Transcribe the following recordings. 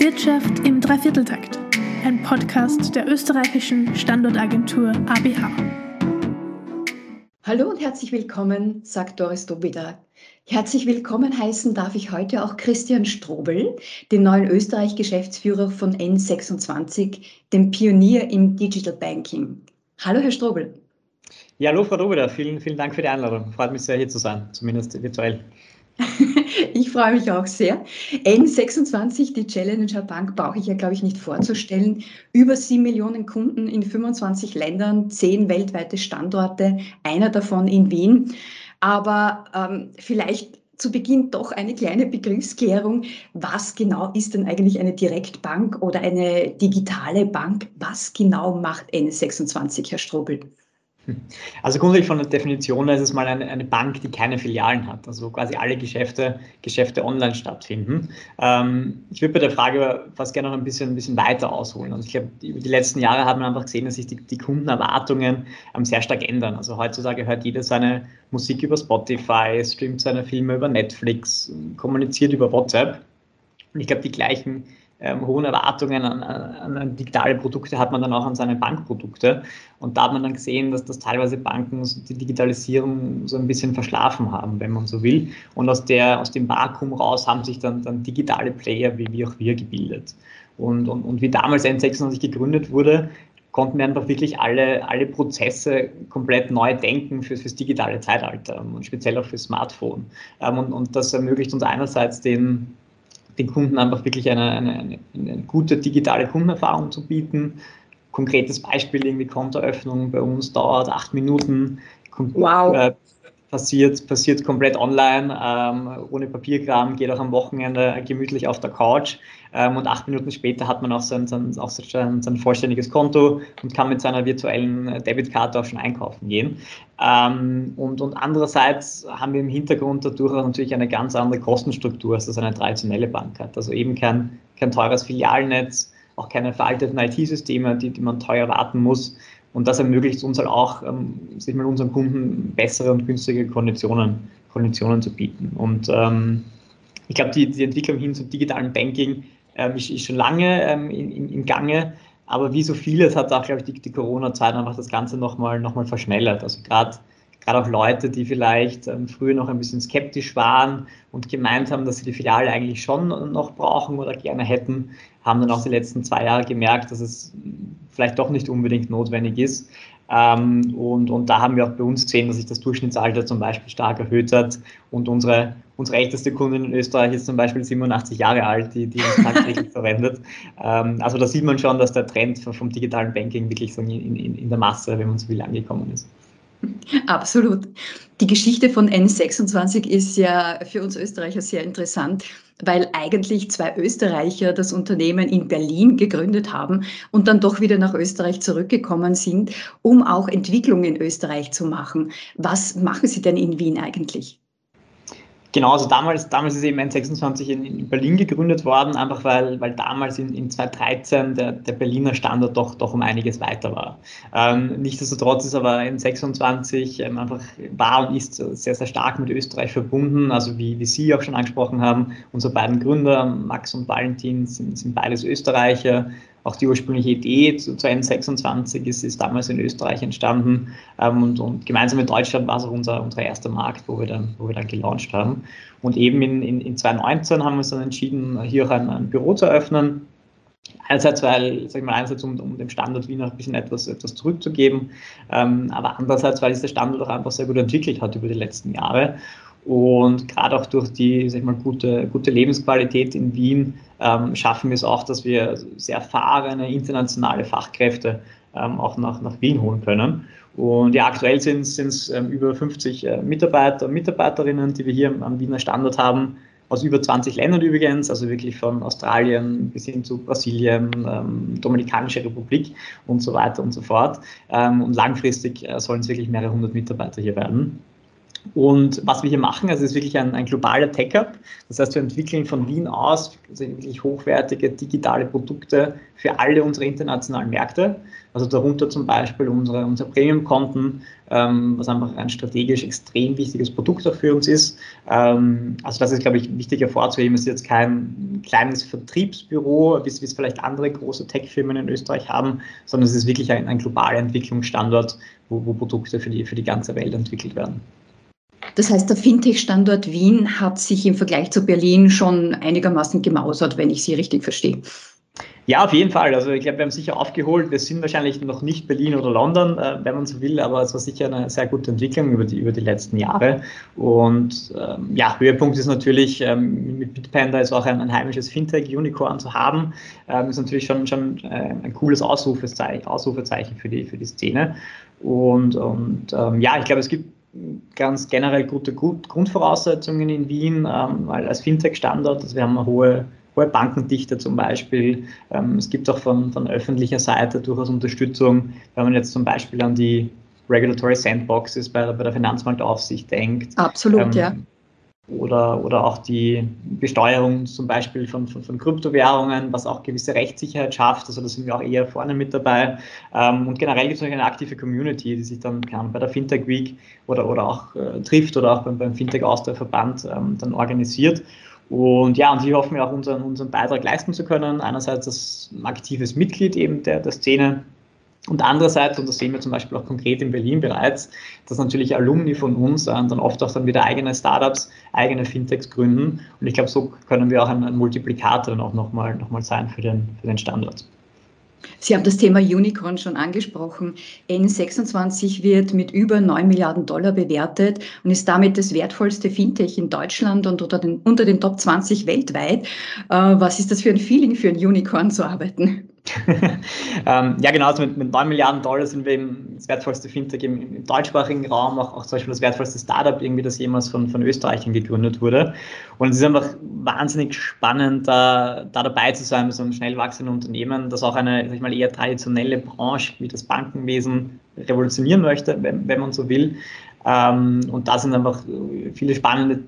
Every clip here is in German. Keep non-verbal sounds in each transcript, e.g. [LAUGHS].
Wirtschaft im Dreivierteltakt, ein Podcast der österreichischen Standortagentur ABH. Hallo und herzlich willkommen, sagt Doris Dobida. Herzlich willkommen heißen darf ich heute auch Christian Strobel, den neuen Österreich-Geschäftsführer von N26, dem Pionier im Digital Banking. Hallo, Herr Strobel. Ja, hallo, Frau Dobida. Vielen, vielen Dank für die Einladung. Freut mich sehr, hier zu sein, zumindest virtuell. [LAUGHS] Ich freue mich auch sehr. N26, die Challenger Bank, brauche ich ja, glaube ich, nicht vorzustellen. Über sieben Millionen Kunden in 25 Ländern, zehn weltweite Standorte, einer davon in Wien. Aber ähm, vielleicht zu Beginn doch eine kleine Begriffsklärung. Was genau ist denn eigentlich eine Direktbank oder eine digitale Bank? Was genau macht N26, Herr Strobel? Also grundsätzlich von der Definition ist es mal eine, eine, Bank, die keine Filialen hat, also quasi alle Geschäfte, Geschäfte online stattfinden. Ähm, ich würde bei der Frage fast gerne noch ein bisschen, ein bisschen weiter ausholen. Also ich glaube, über die letzten Jahre hat man einfach gesehen, dass sich die, die Kundenerwartungen ähm, sehr stark ändern. Also heutzutage hört jeder seine Musik über Spotify, streamt seine Filme über Netflix, kommuniziert über WhatsApp. Und ich glaube, die gleichen ähm, hohen Erwartungen an, an, digitale Produkte hat man dann auch an seine Bankprodukte. Und da hat man dann gesehen, dass das teilweise Banken die Digitalisierung so ein bisschen verschlafen haben, wenn man so will. Und aus, der, aus dem Vakuum raus haben sich dann, dann digitale Player wie, wie auch wir gebildet. Und, und, und wie damals N26 gegründet wurde, konnten wir einfach wirklich alle, alle Prozesse komplett neu denken fürs, fürs digitale Zeitalter und speziell auch fürs Smartphone. Ähm, und, und das ermöglicht uns einerseits den, den Kunden einfach wirklich eine, eine, eine, eine gute digitale Kundenerfahrung zu bieten. Konkretes Beispiel, irgendwie Kontoeröffnung bei uns dauert acht Minuten. Wow. Äh, passiert, passiert komplett online, ähm, ohne Papierkram, geht auch am Wochenende gemütlich auf der Couch ähm, und acht Minuten später hat man auch sein, sein, auch sein, sein vollständiges Konto und kann mit seiner virtuellen Debitkarte auch schon einkaufen gehen. Ähm, und, und andererseits haben wir im Hintergrund dadurch auch natürlich eine ganz andere Kostenstruktur, als das eine traditionelle Bank hat. Also eben kein, kein teures Filialnetz, auch keine veralteten IT-Systeme, die, die man teuer warten muss, und das ermöglicht uns halt auch, ähm, sich mal unseren Kunden bessere und günstige Konditionen, Konditionen zu bieten. Und ähm, ich glaube, die, die Entwicklung hin zum digitalen Banking ähm, ist, ist, schon lange ähm, in, in, Gange. Aber wie so vieles hat auch, glaube ich, die, die Corona-Zeit einfach das Ganze nochmal noch mal verschnellert. Also gerade gerade auch Leute, die vielleicht ähm, früher noch ein bisschen skeptisch waren und gemeint haben, dass sie die Filiale eigentlich schon noch brauchen oder gerne hätten, haben dann auch die letzten zwei Jahre gemerkt, dass es vielleicht doch nicht unbedingt notwendig ist. Ähm, und, und da haben wir auch bei uns gesehen, dass sich das Durchschnittsalter zum Beispiel stark erhöht hat. Und unsere, unsere älteste Kundin in Österreich ist zum Beispiel 87 Jahre alt, die, die uns tagtäglich verwendet. [LAUGHS] Ähm, also da sieht man schon, dass der Trend vom digitalen Banking wirklich so in, in, in der Masse, wenn man so will, angekommen ist. [LAUGHS] Absolut. Die Geschichte von N26 ist ja für uns Österreicher sehr interessant, weil eigentlich zwei Österreicher das Unternehmen in Berlin gegründet haben und dann doch wieder nach Österreich zurückgekommen sind, um auch Entwicklung in Österreich zu machen. Was machen Sie denn in Wien eigentlich? Genau, also damals, damals ist eben N26 in, in Berlin gegründet worden, einfach weil, weil damals in, in 2013 der, der Berliner Standort doch, doch um einiges weiter war. Ähm, nichtsdestotrotz ist aber N26 ähm, einfach war und ist sehr, sehr stark mit Österreich verbunden. Also wie, wie Sie auch schon angesprochen haben, unsere beiden Gründer, Max und Valentin, sind, sind beides Österreicher. Auch die ursprüngliche Idee zu, zu N26 ist, ist damals in Österreich entstanden ähm, und, und, gemeinsam mit Deutschland war es auch unser, unser erster Markt, wo wir dann, wo wir dann gelauncht haben. Und eben in, in, in 2019 haben wir uns dann entschieden, hier auch ein, ein Büro zu eröffnen. Einerseits, weil, sag ich mal, einerseits um, um dem Standort Wien auch ein bisschen etwas, etwas zurückzugeben, ähm, aber andererseits, weil sich der Standort auch einfach sehr gut entwickelt hat über die letzten Jahre. Und gerade auch durch die sag mal, gute, gute Lebensqualität in Wien ähm, schaffen wir es auch, dass wir sehr erfahrene internationale Fachkräfte ähm, auch nach, nach Wien holen können. Und ja, aktuell sind es ähm, über 50 äh, Mitarbeiter und Mitarbeiterinnen, die wir hier am Wiener Standort haben, aus über 20 Ländern übrigens, also wirklich von Australien bis hin zu Brasilien, ähm, Dominikanische Republik und so weiter und so fort. Ähm, und langfristig äh, sollen es wirklich mehrere hundert Mitarbeiter hier werden. Und was wir hier machen, also es ist wirklich ein, ein globaler Tech-Hub. Das heißt, wir entwickeln von Wien aus also wirklich hochwertige digitale Produkte für alle unsere internationalen Märkte. Also darunter zum Beispiel unsere, unsere Premium-Konten, ähm, was einfach ein strategisch extrem wichtiges Produkt auch für uns ist. Ähm, also das ist, glaube ich, wichtig hervorzuheben. Es ist jetzt kein kleines Vertriebsbüro, wie es vielleicht andere große Tech-Firmen in Österreich haben, sondern es ist wirklich ein, ein globaler Entwicklungsstandort, wo, wo Produkte für die, für die ganze Welt entwickelt werden. Das heißt, der Fintech-Standort Wien hat sich im Vergleich zu Berlin schon einigermaßen gemausert, wenn ich Sie richtig verstehe. Ja, auf jeden Fall. Also ich glaube, wir haben sicher aufgeholt. Wir sind wahrscheinlich noch nicht Berlin oder London, äh, wenn man so will, aber es war sicher eine sehr gute Entwicklung über die, über die letzten Jahre. Und ähm, ja, Höhepunkt ist natürlich, ähm, mit Bitpanda ist auch ein, ein heimisches Fintech-Unicorn zu haben, ähm, ist natürlich schon, schon äh, ein cooles Ausrufezeichen, Ausrufezeichen für, die, für die Szene. Und, und ähm, ja, ich glaube, es gibt ganz generell gute Grundvoraussetzungen in Wien, ähm, weil als Fintech-Standort, also wir haben eine hohe hohe Bankendichte zum Beispiel. Ähm, es gibt auch von, von öffentlicher Seite durchaus Unterstützung, wenn man jetzt zum Beispiel an die Regulatory Sandboxes bei, bei der Finanzmarktaufsicht denkt. Absolut, ähm, ja. Oder, oder auch die Besteuerung zum Beispiel von, von, von, Kryptowährungen, was auch gewisse Rechtssicherheit schafft. Also da sind wir auch eher vorne mit dabei. Ähm, und generell gibt es noch eine aktive Community, die sich dann kann, bei der Fintech Week oder, oder auch äh, trifft oder auch beim, beim Fintech Austria Verband ähm, dann organisiert. Und ja, und hier hoffen wir auch unseren, unseren Beitrag leisten zu können. Einerseits als aktives Mitglied eben der, der Szene und andererseits, und das sehen wir zum Beispiel auch konkret in Berlin bereits, dass natürlich Alumni von uns äh, dann oft auch dann wieder eigene Startups, eigene Fintechs gründen. Und ich glaube, so können wir auch ein, ein Multiplikator dann auch nochmal noch mal sein für den, für den Standort. Sie haben das Thema Unicorn schon angesprochen. N26 wird mit über 9 Milliarden Dollar bewertet und ist damit das wertvollste Fintech in Deutschland und unter den, unter den Top 20 weltweit. Äh, was ist das für ein Feeling, für ein Unicorn zu arbeiten? [LAUGHS] ähm, ja, genau, also mit, mit 9 Milliarden Dollar sind wir eben das wertvollste Fintech im, im deutschsprachigen Raum, auch, auch, zum Beispiel das wertvollste Startup, irgendwie, das jemals von, von Österreichern gegründet wurde. Und es ist einfach wahnsinnig spannend, da, da dabei zu sein mit so einem schnell wachsenden Unternehmen, das auch eine, sag ich mal, eher traditionelle Branche wie das Bankenwesen revolutionieren möchte, wenn, wenn man so will. Ähm, und da sind einfach viele spannende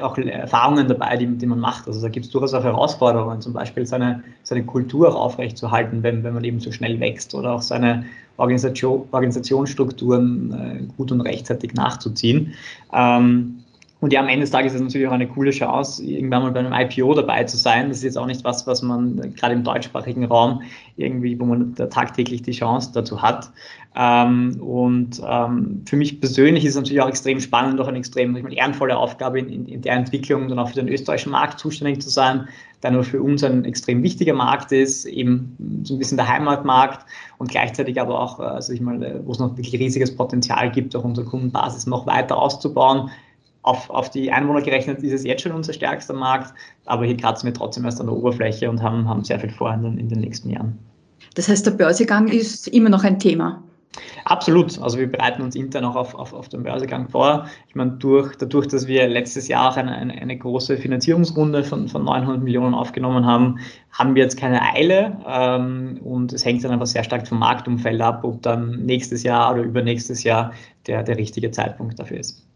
auch Erfahrungen dabei, die, die man macht. Also da gibt es durchaus auch Herausforderungen, zum Beispiel seine, seine Kultur aufrechtzuerhalten, wenn, wenn man eben so schnell wächst oder auch seine Organisation, Organisationsstrukturen äh, gut und rechtzeitig nachzuziehen. Ähm, und ja, am Ende des Tages ist es natürlich auch eine coole Chance, irgendwann mal bei einem IPO dabei zu sein. Das ist jetzt auch nicht was, was man gerade im deutschsprachigen Raum irgendwie, wo man da tagtäglich die Chance dazu hat. Ähm, und ähm, für mich persönlich ist es natürlich auch extrem spannend, auch eine extrem ich meine, ehrenvolle Aufgabe in, in, der Entwicklung, dann auch für den österreichischen Markt zuständig zu sein, der nur für uns ein extrem wichtiger Markt ist, eben so ein bisschen der Heimatmarkt und gleichzeitig aber auch, also ich meine, wo es noch wirklich riesiges Potenzial gibt, auch unsere Kundenbasis noch weiter auszubauen auf, auf die Einwohner gerechnet ist es jetzt schon unser stärkster Markt, aber hier kratzen wir trotzdem erst an der Oberfläche und haben, haben sehr viel vor in den, in den nächsten Jahren. Das heißt, der Börsegang ist immer noch ein Thema. Absolut. Also wir bereiten uns intern auch auf, auf, auf den Börsegang vor. Ich meine, durch, dadurch, dass wir letztes Jahr auch eine, eine, eine große Finanzierungsrunde von, von 900 Millionen aufgenommen haben, haben wir jetzt keine Eile ähm, und es hängt dann einfach sehr stark vom Marktumfeld ab, ob dann nächstes Jahr oder übernächstes Jahr der, der richtige Zeitpunkt dafür ist.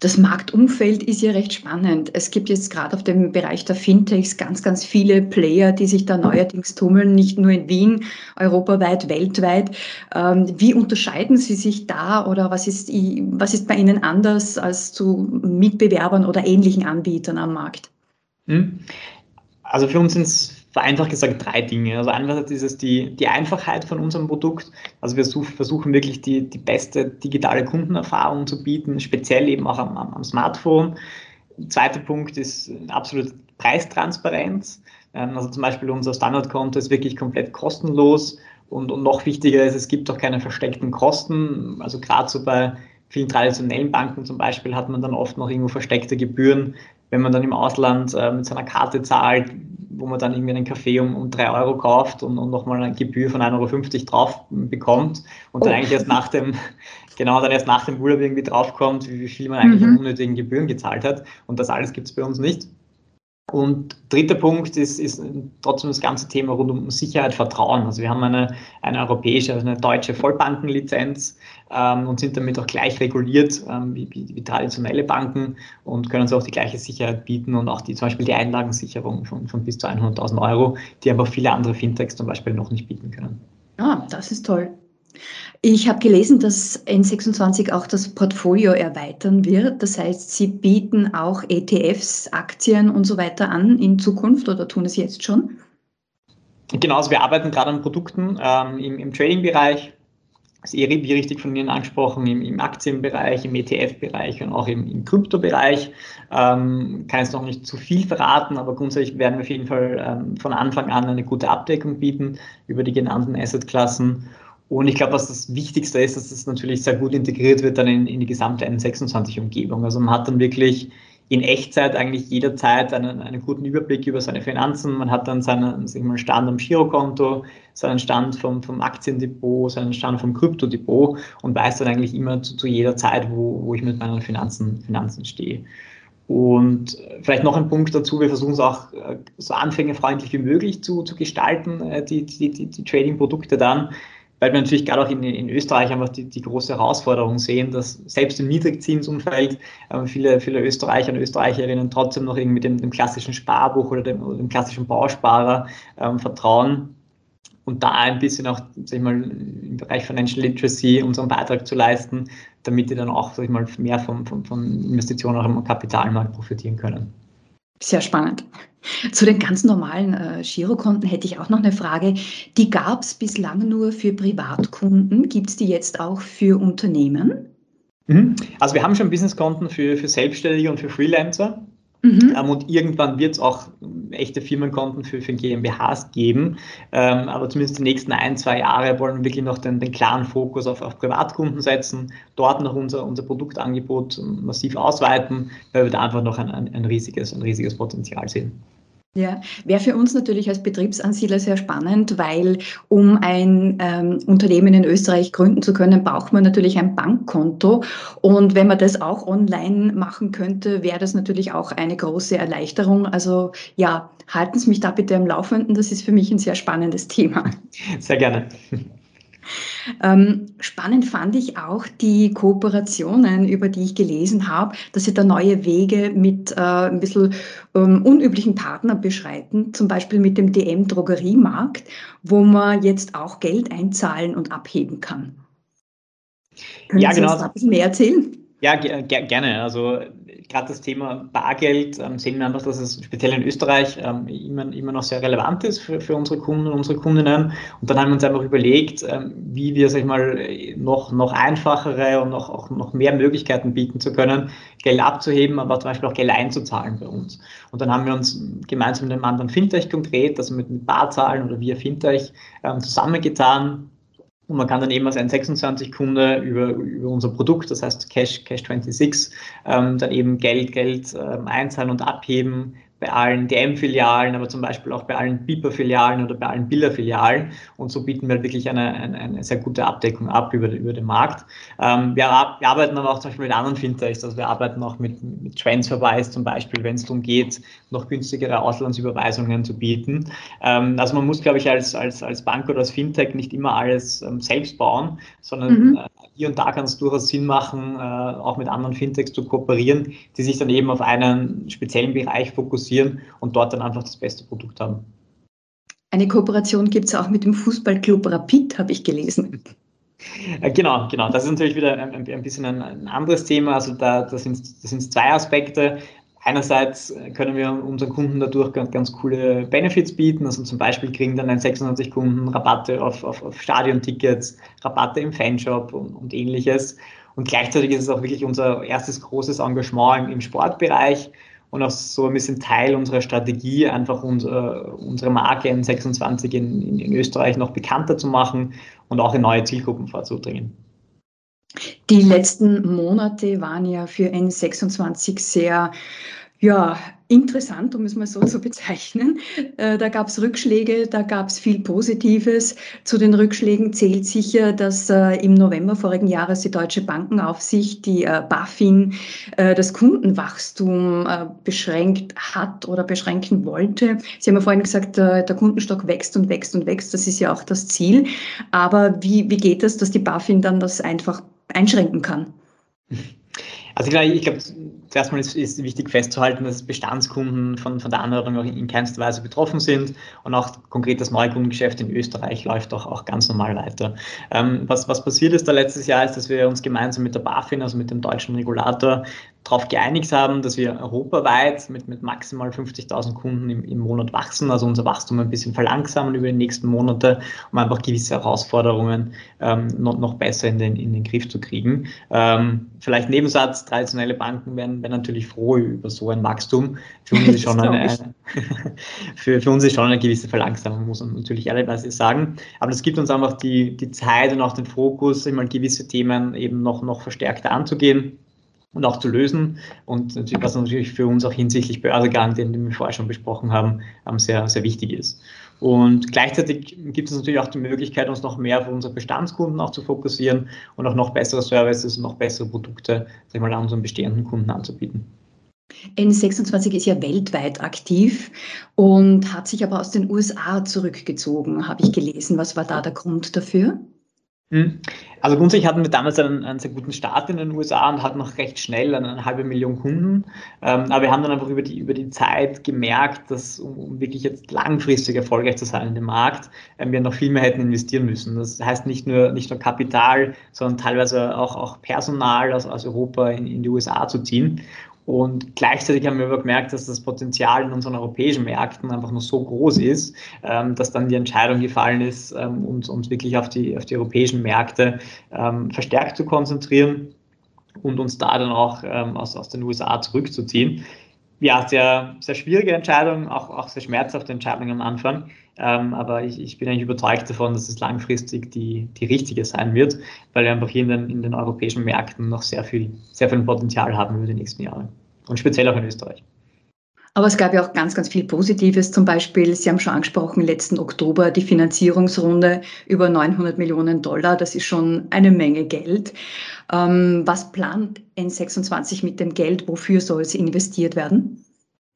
Das Marktumfeld ist ja recht spannend. Es gibt jetzt gerade auf dem Bereich der Fintechs ganz, ganz viele Player, die sich da neuerdings tummeln, nicht nur in Wien, europaweit, weltweit. Ähm, wie unterscheiden Sie sich da oder was ist, was ist bei Ihnen anders als zu Mitbewerbern oder ähnlichen Anbietern am Markt? Hm. Also für uns sind es vereinfacht gesagt drei Dinge. Also einerseits ist es die, die Einfachheit von unserem Produkt. Also wir such, versuchen wirklich die, die beste digitale Kundenerfahrung zu bieten, speziell eben auch am, am Smartphone. Zweiter Punkt ist absolute Preistransparenz. Ähm, also zum Beispiel unser Standardkonto ist wirklich komplett kostenlos und, und noch wichtiger ist, es gibt auch keine versteckten Kosten. Also gerade so bei vielen traditionellen Banken zum Beispiel hat man dann oft noch irgendwo versteckte Gebühren, wenn man dann im Ausland äh, mit seiner Karte zahlt, wo man dann irgendwie einen Kaffee um, um 3 Euro kauft und, und nochmal eine Gebühr von 1,50 Euro drauf bekommt und dann oh. eigentlich erst nach dem, [LAUGHS] genau, dann erst nach dem Urlaub irgendwie draufkommt, wie, wie viel man eigentlich mhm. an unnötigen Gebühren gezahlt hat. Und das alles gibt es bei uns nicht. Und dritter Punkt ist, ist trotzdem das ganze Thema rund um Sicherheit, Vertrauen. Also wir haben eine, eine europäische, also eine deutsche Vollbankenlizenz ähm, und sind damit auch gleich reguliert ähm, wie, wie, wie, traditionelle Banken und können uns auch die gleiche Sicherheit bieten und auch die, zum Beispiel die Einlagensicherung von, von bis zu 100.000 Euro, die aber viele andere Fintechs zum Beispiel noch nicht bieten können. Ah, das ist toll. Ich habe gelesen, dass N26 auch das Portfolio erweitern wird. Das heißt, Sie bieten auch ETFs, Aktien und so weiter an in Zukunft oder tun es jetzt schon? Genau, also wir arbeiten gerade an Produkten ähm, im, im Trading-Bereich, das ist eh wie richtig von Ihnen angesprochen, im, im Aktienbereich, im ETF-Bereich und auch im, im Kryptobereich. Ähm, kann jetzt noch nicht zu viel verraten, aber grundsätzlich werden wir auf jeden Fall ähm, von Anfang an eine gute Abdeckung bieten über die genannten Assetklassen. Und ich glaube, was das Wichtigste ist, dass es natürlich sehr gut integriert wird dann in, in die gesamte N26-Umgebung. Also man hat dann wirklich in Echtzeit eigentlich jederzeit einen, einen guten Überblick über seine Finanzen. Man hat dann seinen Stand am Girokonto, seinen Stand vom, vom Aktiendepot, seinen Stand vom Kryptodepot und weiß dann eigentlich immer zu, zu jeder Zeit, wo, wo ich mit meinen Finanzen, Finanzen stehe. Und vielleicht noch ein Punkt dazu, wir versuchen es auch äh, so anfängerfreundlich wie möglich zu, zu gestalten, äh, die, die, die, die Trading-Produkte dann weil wir natürlich gerade auch in, in Österreich einfach die, die, große Herausforderung sehen, dass selbst im Niedrigzinsumfeld äh, viele, viele Österreicher und Österreicherinnen trotzdem noch irgendwie dem, dem klassischen Sparbuch oder dem, dem klassischen Bausparer ähm, vertrauen und da ein bisschen auch sag ich mal, im Bereich Financial Literacy unseren Beitrag zu leisten, damit die dann auch sag ich mal, mehr von, von, von Investitionen auch im Kapitalmarkt profitieren können. Sehr spannend. Zu den ganz normalen äh, Girokonten hätte ich auch noch eine Frage. Die gab es bislang nur für Privatkunden. Gibt es die jetzt auch für Unternehmen? Mhm. Also wir haben schon Businesskonten für, für Selbstständige und für Freelancer. Mhm. Ähm, und irgendwann wird es auch echte Firmenkonten für, für GmbHs geben. Ähm, aber zumindest die nächsten ein, zwei Jahre wollen wir wirklich noch den, den klaren Fokus auf, auf Privatkunden setzen, dort noch unser, unser Produktangebot massiv ausweiten, weil wir da einfach noch ein, ein, ein riesiges, ein riesiges Potenzial sehen. Ja, wäre für uns natürlich als Betriebsansiedler sehr spannend, weil um ein ähm, Unternehmen in Österreich gründen zu können, braucht man natürlich ein Bankkonto. Und wenn man das auch online machen könnte, wäre das natürlich auch eine große Erleichterung. Also ja, halten Sie mich da bitte am Laufenden. Das ist für mich ein sehr spannendes Thema. Sehr gerne. Ähm, spannend fand ich auch die Kooperationen, über die ich gelesen habe, dass sie da neue Wege mit äh, ein bisschen ähm, unüblichen Partnern beschreiten, zum Beispiel mit dem DM-Drogeriemarkt, wo man jetzt auch Geld einzahlen und abheben kann. Können ja, Sie genau. uns da ein bisschen mehr erzählen? Ja, gerne. Also gerade das Thema Bargeld ähm, sehen wir einfach, dass es speziell in Österreich ähm, immer, immer noch sehr relevant ist für, für unsere Kunden und unsere Kundinnen. Und dann haben wir uns einfach überlegt, ähm, wie wir, sag ich mal, noch, noch einfachere und noch, auch noch mehr Möglichkeiten bieten zu können, Geld abzuheben, aber zum Beispiel auch Geld einzuzahlen bei uns. Und dann haben wir uns gemeinsam mit einem anderen Fintech konkret, also mit, mit Barzahlen oder via Fintech, ähm, zusammengetan und man kann dann eben als ein 26-Kunde über, über unser Produkt, das heißt Cash, Cash 26, ähm, dann eben Geld, Geld ähm, einzahlen und abheben, bei allen DM-Filialen, aber zum Beispiel auch bei allen Beeper-Filialen oder bei allen Biller-Filialen. Und so bieten wir wirklich eine, eine, eine, sehr gute Abdeckung ab über, über den Markt. Ähm, wir, wir, arbeiten aber auch zum Beispiel mit anderen Fintechs, also wir arbeiten auch mit, mit Transferwise zum Beispiel, wenn es darum geht, noch günstigere Auslandsüberweisungen zu bieten. Ähm, also man muss, glaube ich, als, als, als Bank oder als Fintech nicht immer alles ähm, selbst bauen, sondern mhm. äh, hier und da kann es durchaus Sinn machen, äh, auch mit anderen Fintechs zu kooperieren, die sich dann eben auf einen speziellen Bereich fokussieren und dort dann einfach das beste Produkt haben. Eine Kooperation gibt es auch mit dem Fußballclub Rapid, habe ich gelesen. Äh, genau, genau. Das ist natürlich wieder ein, ein bisschen ein, anderes Thema. Also da, da sind es zwei Aspekte. Einerseits können wir unseren Kunden dadurch ganz, ganz coole Benefits bieten. Also zum Beispiel kriegen dann ein 96 Kunden Rabatte auf, auf, auf Stadiontickets, Rabatte im Fanshop und, und, ähnliches. Und gleichzeitig ist es auch wirklich unser erstes großes Engagement im, im Sportbereich und auch so ein bisschen Teil unserer Strategie, einfach unser, unsere Marke N26 in, in, in Österreich noch bekannter zu machen und auch in neue Zielgruppen vorzudringen. Die letzten Monate waren ja für N26 sehr ja, interessant, um es mal so zu bezeichnen. Äh, da gab es Rückschläge, da gab es viel Positives. Zu den Rückschlägen zählt sicher, dass äh, im November vorigen Jahres die Deutsche Bankenaufsicht, die äh, BaFin, das Kundenwachstum beschränkt hat oder beschränken wollte. Sie haben ja vorhin gesagt, der Kundenstock wächst und wächst und wächst. Das ist ja auch das Ziel. Aber wie, wie geht es, dass die BaFin dann das einfach einschränken kann? Also ich glaube, zuerst mal ist, ist, wichtig festzuhalten, dass Bestandskunden von, von der auch in keinster Weise betroffen sind und auch konkret das Neukundengeschäft in Österreich läuft auch, auch ganz normal weiter. Ähm, was, was passiert ist da letztes Jahr, ist, dass wir uns gemeinsam mit der BaFin, also mit dem deutschen Regulator, darauf geeinigt haben, dass wir europaweit mit, mit maximal 50.000 Kunden im, im Monat wachsen, also unser Wachstum ein bisschen verlangsamen über die nächsten Monate, um einfach gewisse Herausforderungen ähm, noch, noch besser in den, in den Griff zu kriegen. Ähm, vielleicht Nebensatz, traditionelle Banken werden, werden natürlich froh über so ein Wachstum. Für uns [LAUGHS] ist schon eine, [LAUGHS] für, für uns ist schon eine gewisse Verlangsamung, muss man natürlich ehrlicherweise sagen. Aber das gibt uns einfach die, die Zeit und auch den Fokus, immer gewisse Themen eben noch, noch verstärkter anzugehen und auch zu lösen. Und natürlich, was natürlich für uns auch hinsichtlich Börsegang, den, den wir vorher schon besprochen haben, ähm, sehr, sehr wichtig ist. Und gleichzeitig gibt es natürlich auch die Möglichkeit, uns noch mehr auf unsere Bestandskunden auch zu fokussieren und auch noch bessere Services und noch bessere Produkte sag mal, an unseren bestehenden Kunden anzubieten. N26 ist ja weltweit aktiv und hat sich aber aus den USA zurückgezogen, habe ich gelesen. Was war da der Grund dafür? Hm. Also grundsätzlich hatten wir damals einen, einen, sehr guten Start in den USA und hatten noch recht schnell eine, halbe Million Kunden. Ähm, aber wir haben dann einfach über die, über die Zeit gemerkt, dass um, wirklich jetzt langfristig erfolgreich zu sein in dem Markt, äh, wir noch viel mehr hätten investieren müssen. Das heißt nicht nur, nicht nur Kapital, sondern teilweise auch, auch Personal aus, aus Europa in, in die USA zu ziehen. Und gleichzeitig haben wir aber gemerkt, dass das Potenzial in unseren europäischen Märkten einfach noch so groß ist, ähm, dass dann die Entscheidung gefallen ist, ähm, uns, uns wirklich auf die, auf die europäischen Märkte ähm, verstärkt zu konzentrieren und uns da dann auch aus, aus den USA zurückzuziehen. Ja, sehr, sehr schwierige Entscheidung, auch, auch sehr schmerzhafte Entscheidung am Anfang. Ähm, aber ich, ich, bin eigentlich überzeugt davon, dass es langfristig die, die richtige sein wird, weil wir einfach hier in den, in den europäischen Märkten noch sehr viel, sehr viel Potenzial haben über die nächsten Jahre. Und speziell auch in Österreich. Aber es gab ja auch ganz, ganz viel Positives. Zum Beispiel, Sie haben schon angesprochen, letzten Oktober die Finanzierungsrunde über 900 Millionen Dollar. Das ist schon eine Menge Geld. Ähm, was plant N26 mit dem Geld? Wofür soll es investiert werden?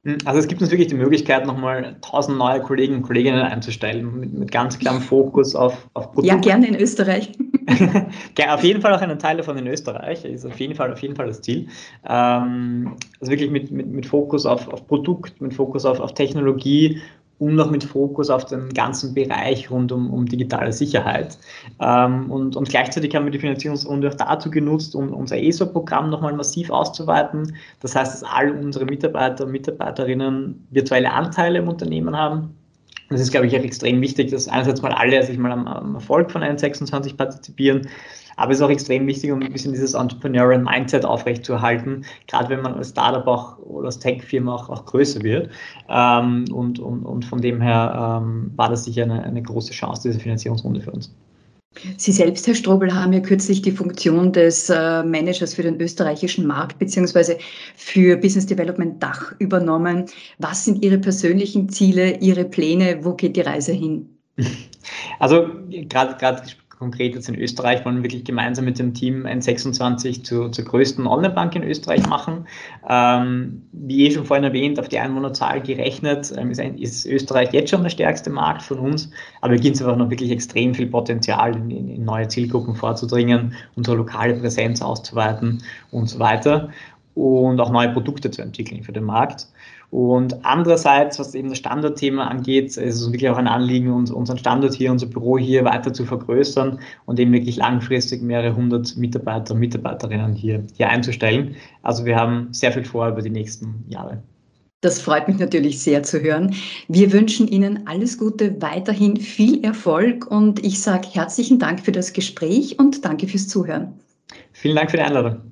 Hm, also es gibt uns wirklich die Möglichkeit, nochmal tausend neue Kollegen und Kolleginnen einzustellen, mit, mit ganz klarem Fokus auf, auf Produkte. Ja, gerne in Österreich. [LAUGHS] auf jeden Fall auch einen Teil davon in Österreich, ist auf jeden Fall, auf jeden Fall das Ziel. Ähm, also wirklich mit, mit, mit Fokus auf, auf Produkt, mit Fokus auf, auf Technologie und noch mit Fokus auf den ganzen Bereich rund um, um digitale Sicherheit. Ähm, und, und gleichzeitig haben wir die Finanzierungsrunde auch dazu genutzt, um unser ESO-Programm nochmal massiv auszuweiten. Das heißt, dass all unsere Mitarbeiter und Mitarbeiterinnen virtuelle Anteile im Unternehmen haben. Das ist, glaube ich, auch extrem wichtig, dass einerseits mal alle sich mal am, am Erfolg von N26 partizipieren, aber es ist auch extrem wichtig, um ein bisschen dieses Entrepreneurial Mindset aufrechtzuerhalten, gerade wenn man als Startup auch oder als Tech-Firma auch, auch größer wird. Ähm, und, und, und von dem her ähm, war das sicher eine, eine große Chance, diese Finanzierungsrunde für uns. Sie selbst, Herr Strobel, haben ja kürzlich die Funktion des äh, Managers für den österreichischen Markt beziehungsweise für Business Development Dach übernommen. Was sind Ihre persönlichen Ziele, Ihre Pläne? Wo geht die Reise hin? Also gerade konkret jetzt in Österreich wollen wir wirklich gemeinsam mit dem Team N26 zu, zur größten Online-Bank in Österreich machen. Ähm, wie eh schon vorhin erwähnt, auf die Einwohnerzahl gerechnet, ähm, ist, ist, Österreich jetzt schon der stärkste Markt von uns, aber hier gibt es einfach noch wirklich extrem viel Potenzial, in, in neue Zielgruppen vorzudringen, unsere lokale Präsenz auszuweiten und so weiter und auch neue Produkte zu entwickeln für den Markt. Und andererseits, was eben das Standortthema angeht, ist es wirklich auch ein Anliegen, uns, unseren Standort hier, unser Büro hier weiter zu vergrößern und eben wirklich langfristig mehrere hundert Mitarbeiter und Mitarbeiterinnen hier, hier einzustellen. Also wir haben sehr viel vor über die nächsten Jahre. Das freut mich natürlich sehr zu hören. Wir wünschen Ihnen alles Gute, weiterhin viel Erfolg und ich sage herzlichen Dank für das Gespräch und danke fürs Zuhören. Vielen Dank für die Einladung.